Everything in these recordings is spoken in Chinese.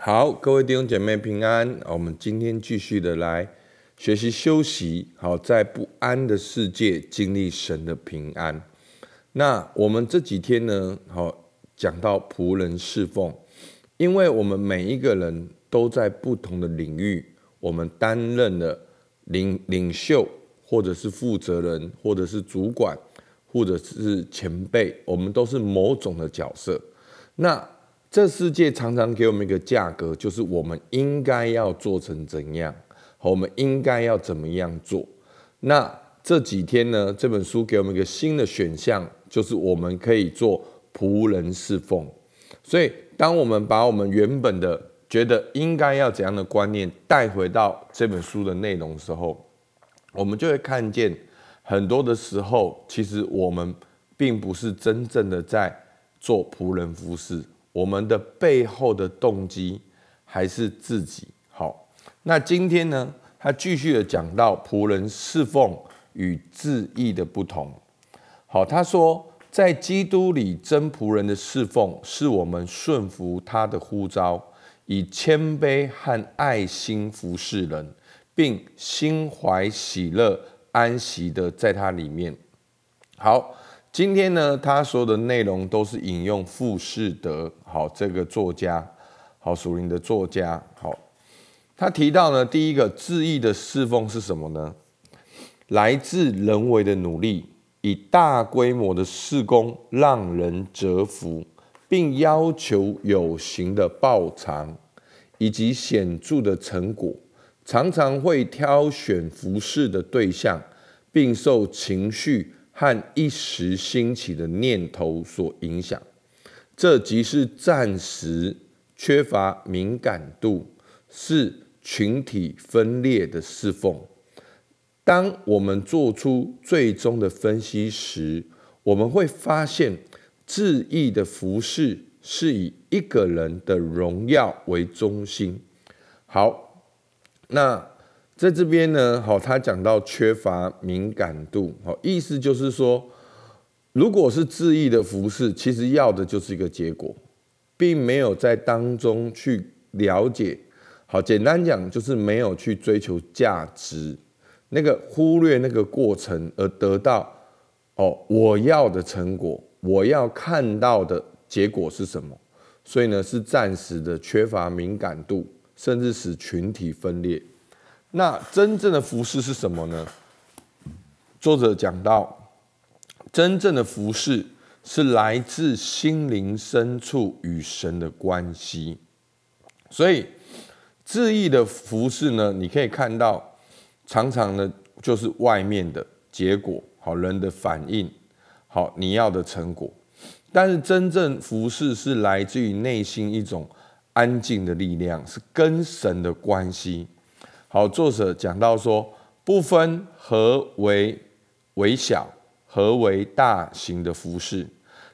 好，各位弟兄姐妹平安。我们今天继续的来学习休息。好，在不安的世界经历神的平安。那我们这几天呢，好讲到仆人侍奉，因为我们每一个人都在不同的领域，我们担任了领领袖，或者是负责人，或者是主管，或者是前辈，我们都是某种的角色。那这世界常常给我们一个价格，就是我们应该要做成怎样，我们应该要怎么样做。那这几天呢，这本书给我们一个新的选项，就是我们可以做仆人侍奉。所以，当我们把我们原本的觉得应该要怎样的观念带回到这本书的内容的时候，我们就会看见很多的时候，其实我们并不是真正的在做仆人服侍。我们的背后的动机还是自己好。那今天呢，他继续的讲到仆人侍奉与自义的不同。好，他说，在基督里真仆人的侍奉，是我们顺服他的呼召，以谦卑和爱心服侍人，并心怀喜乐、安息的在他里面。好。今天呢，他所有的内容都是引用富士德，好这个作家，好属灵的作家，好，他提到呢，第一个志意的侍奉是什么呢？来自人为的努力，以大规模的施工让人折服，并要求有形的报偿以及显著的成果，常常会挑选服侍的对象，并受情绪。和一时兴起的念头所影响，这即是暂时缺乏敏感度，是群体分裂的侍奉。当我们做出最终的分析时，我们会发现，智意的服饰是以一个人的荣耀为中心。好，那。在这边呢，好，他讲到缺乏敏感度，好，意思就是说，如果是自意的服饰，其实要的就是一个结果，并没有在当中去了解，好，简单讲就是没有去追求价值，那个忽略那个过程而得到，哦，我要的成果，我要看到的结果是什么？所以呢，是暂时的缺乏敏感度，甚至使群体分裂。那真正的服饰是什么呢？作者讲到，真正的服饰是来自心灵深处与神的关系。所以，自意的服饰呢，你可以看到，常常呢就是外面的结果，好人的反应，好你要的成果。但是，真正服饰是来自于内心一种安静的力量，是跟神的关系。好，作者讲到说，不分何为微小，何为大型的服饰，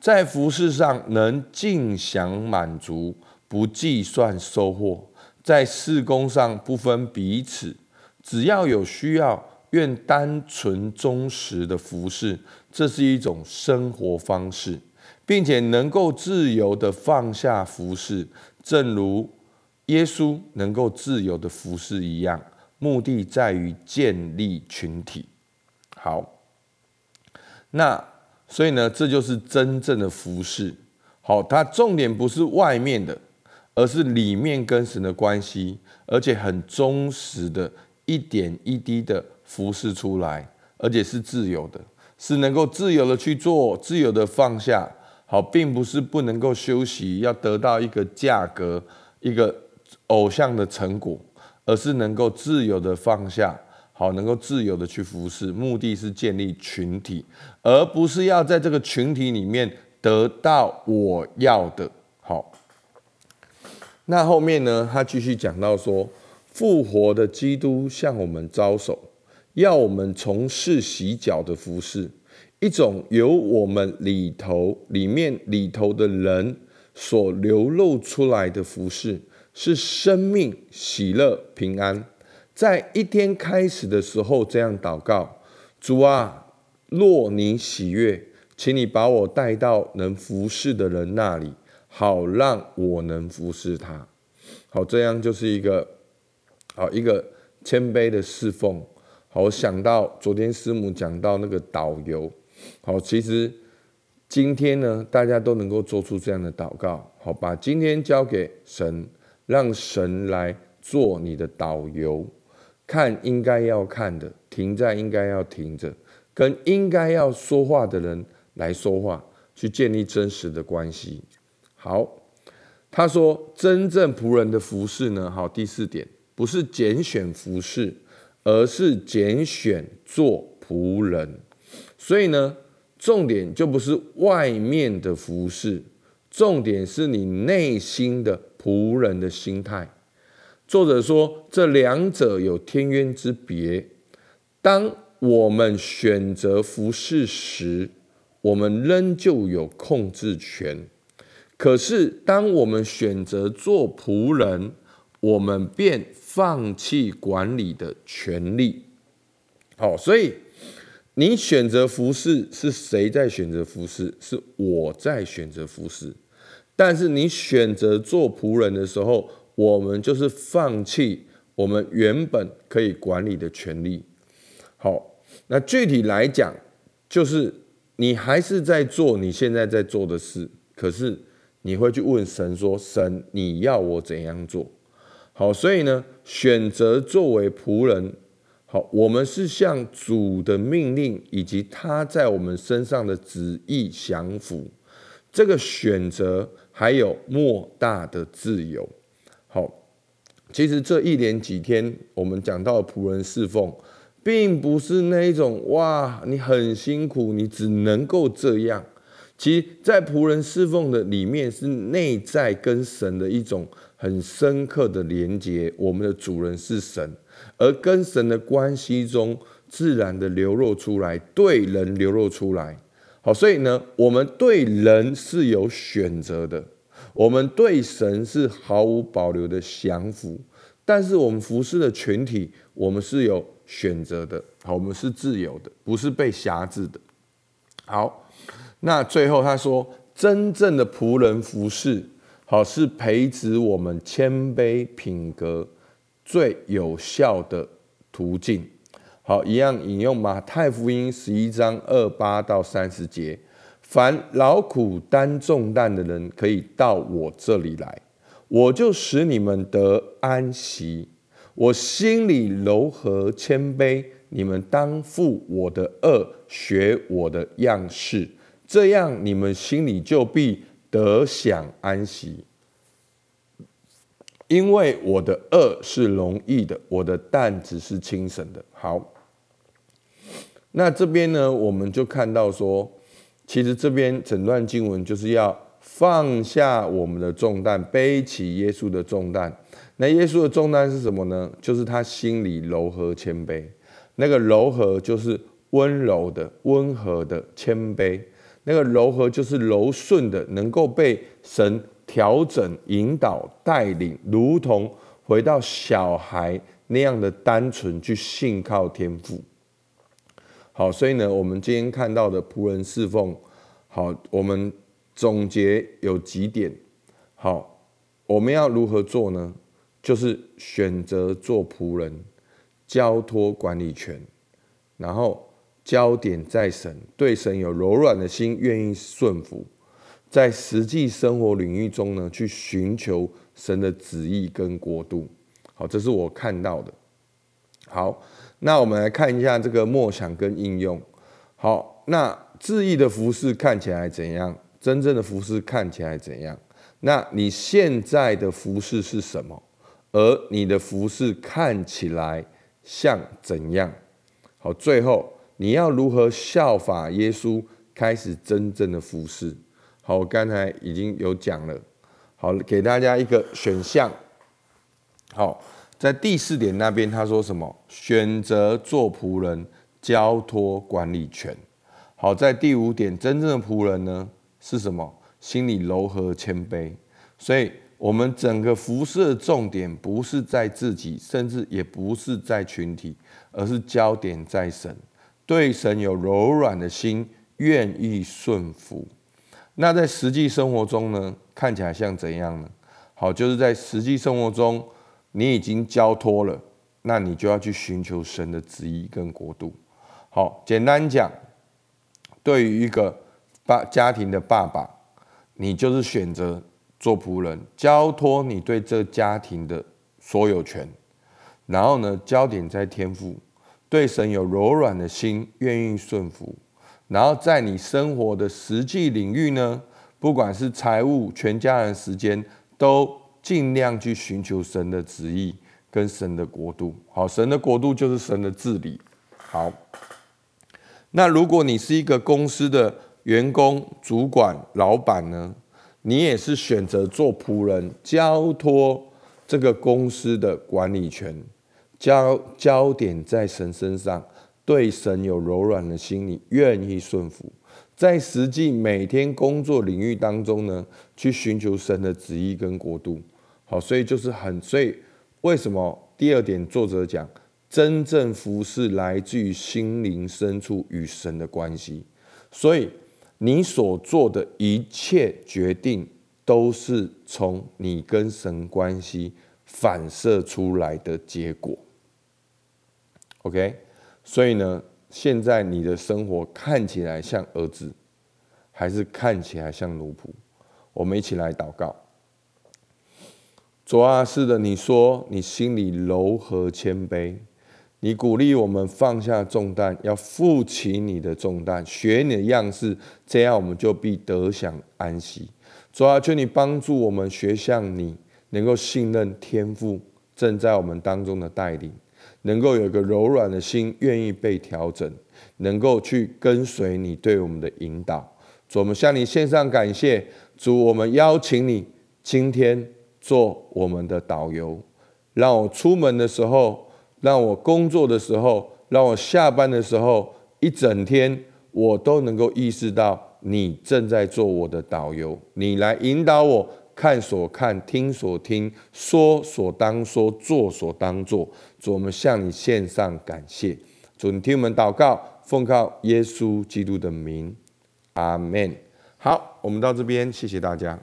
在服饰上能尽享满足，不计算收获；在事工上不分彼此，只要有需要，愿单纯忠实的服饰，这是一种生活方式，并且能够自由的放下服饰，正如。耶稣能够自由的服侍一样，目的在于建立群体。好，那所以呢，这就是真正的服侍。好，它重点不是外面的，而是里面跟神的关系，而且很忠实的，一点一滴的服侍出来，而且是自由的，是能够自由的去做，自由的放下。好，并不是不能够休息，要得到一个价格，一个。偶像的成果，而是能够自由的放下，好，能够自由的去服侍，目的是建立群体，而不是要在这个群体里面得到我要的。好，那后面呢？他继续讲到说，复活的基督向我们招手，要我们从事洗脚的服饰，一种由我们里头里面里头的人所流露出来的服饰。是生命、喜乐、平安，在一天开始的时候这样祷告：主啊，若你喜悦，请你把我带到能服侍的人那里，好让我能服侍他。好，这样就是一个好一个谦卑的侍奉。好，我想到昨天师母讲到那个导游，好，其实今天呢，大家都能够做出这样的祷告，好，把今天交给神，让神来做你的导游，看应该要看的，停在应该要停着，跟应该要说话的人来说话，去建立真实的关系。好，他说真正仆人的服饰呢，好，第四点不是拣选服饰。而是拣选做仆人，所以呢，重点就不是外面的服饰，重点是你内心的仆人的心态。作者说，这两者有天渊之别。当我们选择服饰时，我们仍旧有控制权；可是，当我们选择做仆人，我们便放弃管理的权利。好，所以你选择服饰是谁在选择服饰？是我在选择服饰。但是你选择做仆人的时候，我们就是放弃我们原本可以管理的权利。好，那具体来讲，就是你还是在做你现在在做的事，可是你会去问神说：“神，你要我怎样做？”好，所以呢，选择作为仆人，好，我们是向主的命令以及他在我们身上的旨意降服。这个选择还有莫大的自由。好，其实这一连几天我们讲到仆人侍奉，并不是那一种哇，你很辛苦，你只能够这样。其实，在仆人侍奉的里面，是内在跟神的一种很深刻的连接。我们的主人是神，而跟神的关系中，自然的流露出来，对人流露出来。好，所以呢，我们对人是有选择的，我们对神是毫无保留的降服。但是，我们服侍的群体，我们是有选择的。好，我们是自由的，不是被辖制的。好。那最后他说，真正的仆人服侍，好是培植我们谦卑品格最有效的途径。好，一样引用马太福音十一章二八到三十节：凡劳苦担重担的人，可以到我这里来，我就使你们得安息。我心里柔和谦卑，你们当负我的恶，学我的样式。这样，你们心里就必得享安息，因为我的恶是容易的，我的担子是轻省的。好，那这边呢，我们就看到说，其实这边整段经文就是要放下我们的重担，背起耶稣的重担。那耶稣的重担是什么呢？就是他心里柔和谦卑。那个柔和就是温柔的、温和的谦卑。那个柔和就是柔顺的，能够被神调整、引导、带领，如同回到小孩那样的单纯，去信靠天赋。好，所以呢，我们今天看到的仆人侍奉，好，我们总结有几点。好，我们要如何做呢？就是选择做仆人，交托管理权，然后。焦点在神，对神有柔软的心，愿意顺服，在实际生活领域中呢，去寻求神的旨意跟国度。好，这是我看到的。好，那我们来看一下这个默想跟应用。好，那字意的服饰看起来怎样？真正的服饰看起来怎样？那你现在的服饰是什么？而你的服饰看起来像怎样？好，最后。你要如何效法耶稣，开始真正的服饰？好，我刚才已经有讲了。好，给大家一个选项。好，在第四点那边他说什么？选择做仆人，交托管理权。好，在第五点，真正的仆人呢是什么？心里柔和谦卑。所以，我们整个服侍的重点不是在自己，甚至也不是在群体，而是焦点在神。对神有柔软的心，愿意顺服。那在实际生活中呢？看起来像怎样呢？好，就是在实际生活中，你已经交托了，那你就要去寻求神的旨意跟国度。好，简单讲，对于一个爸家庭的爸爸，你就是选择做仆人，交托你对这家庭的所有权，然后呢，焦点在天赋，对神有柔软的心，愿意顺服，然后在你生活的实际领域呢，不管是财务、全家人时间。都尽量去寻求神的旨意跟神的国度。好，神的国度就是神的治理。好，那如果你是一个公司的员工、主管、老板呢？你也是选择做仆人，交托这个公司的管理权，焦焦点在神身上，对神有柔软的心，你愿意顺服。在实际每天工作领域当中呢，去寻求神的旨意跟国度，好，所以就是很，所以为什么第二点作者讲，真正服侍来自于心灵深处与神的关系，所以你所做的一切决定都是从你跟神关系反射出来的结果。OK，所以呢。现在你的生活看起来像儿子，还是看起来像奴仆？我们一起来祷告。主啊，是的，你说你心里柔和谦卑，你鼓励我们放下重担，要负起你的重担，学你的样式，这样我们就必得享安息。主啊，求你帮助我们学像你，能够信任天父正在我们当中的带领。能够有一个柔软的心，愿意被调整，能够去跟随你对我们的引导。主，我们向你献上感谢。主，我们邀请你今天做我们的导游，让我出门的时候，让我工作的时候，让我下班的时候，一整天我都能够意识到你正在做我的导游，你来引导我。看所看，听所听，说所当说，做所当做。主，我们向你献上感谢。主，听我们祷告，奉靠耶稣基督的名，阿门。好，我们到这边，谢谢大家。